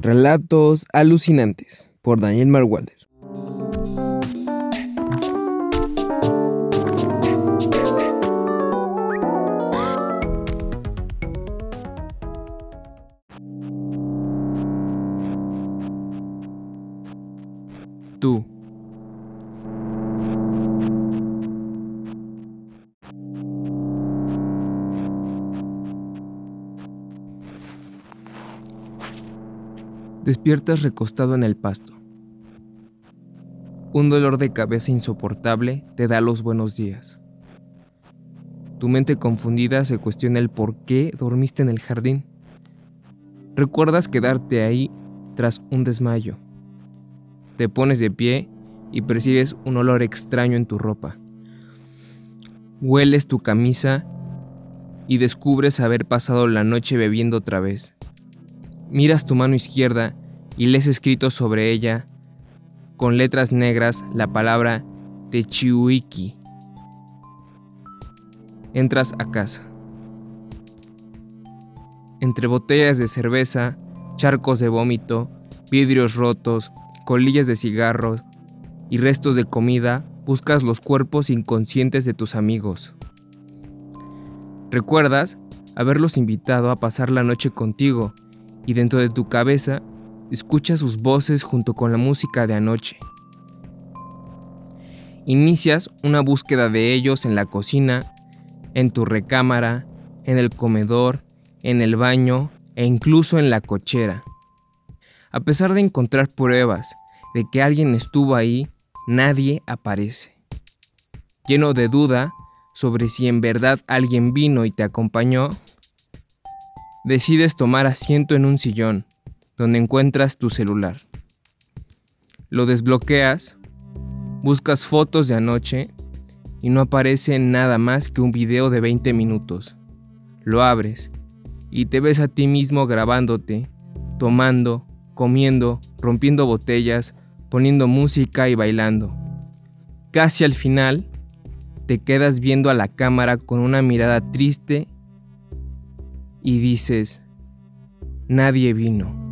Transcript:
Relatos alucinantes por Daniel Marwalder. Tú. Despiertas recostado en el pasto. Un dolor de cabeza insoportable te da los buenos días. Tu mente confundida se cuestiona el por qué dormiste en el jardín. Recuerdas quedarte ahí tras un desmayo. Te pones de pie y percibes un olor extraño en tu ropa. Hueles tu camisa y descubres haber pasado la noche bebiendo otra vez. Miras tu mano izquierda y lees escrito sobre ella, con letras negras, la palabra Techiuiki. Entras a casa. Entre botellas de cerveza, charcos de vómito, vidrios rotos, colillas de cigarros y restos de comida, buscas los cuerpos inconscientes de tus amigos. Recuerdas haberlos invitado a pasar la noche contigo y dentro de tu cabeza escuchas sus voces junto con la música de anoche. Inicias una búsqueda de ellos en la cocina, en tu recámara, en el comedor, en el baño e incluso en la cochera. A pesar de encontrar pruebas de que alguien estuvo ahí, nadie aparece. Lleno de duda sobre si en verdad alguien vino y te acompañó, decides tomar asiento en un sillón, donde encuentras tu celular. Lo desbloqueas, buscas fotos de anoche y no aparece nada más que un video de 20 minutos. Lo abres y te ves a ti mismo grabándote, tomando, comiendo, rompiendo botellas, poniendo música y bailando. Casi al final, te quedas viendo a la cámara con una mirada triste y dices, nadie vino.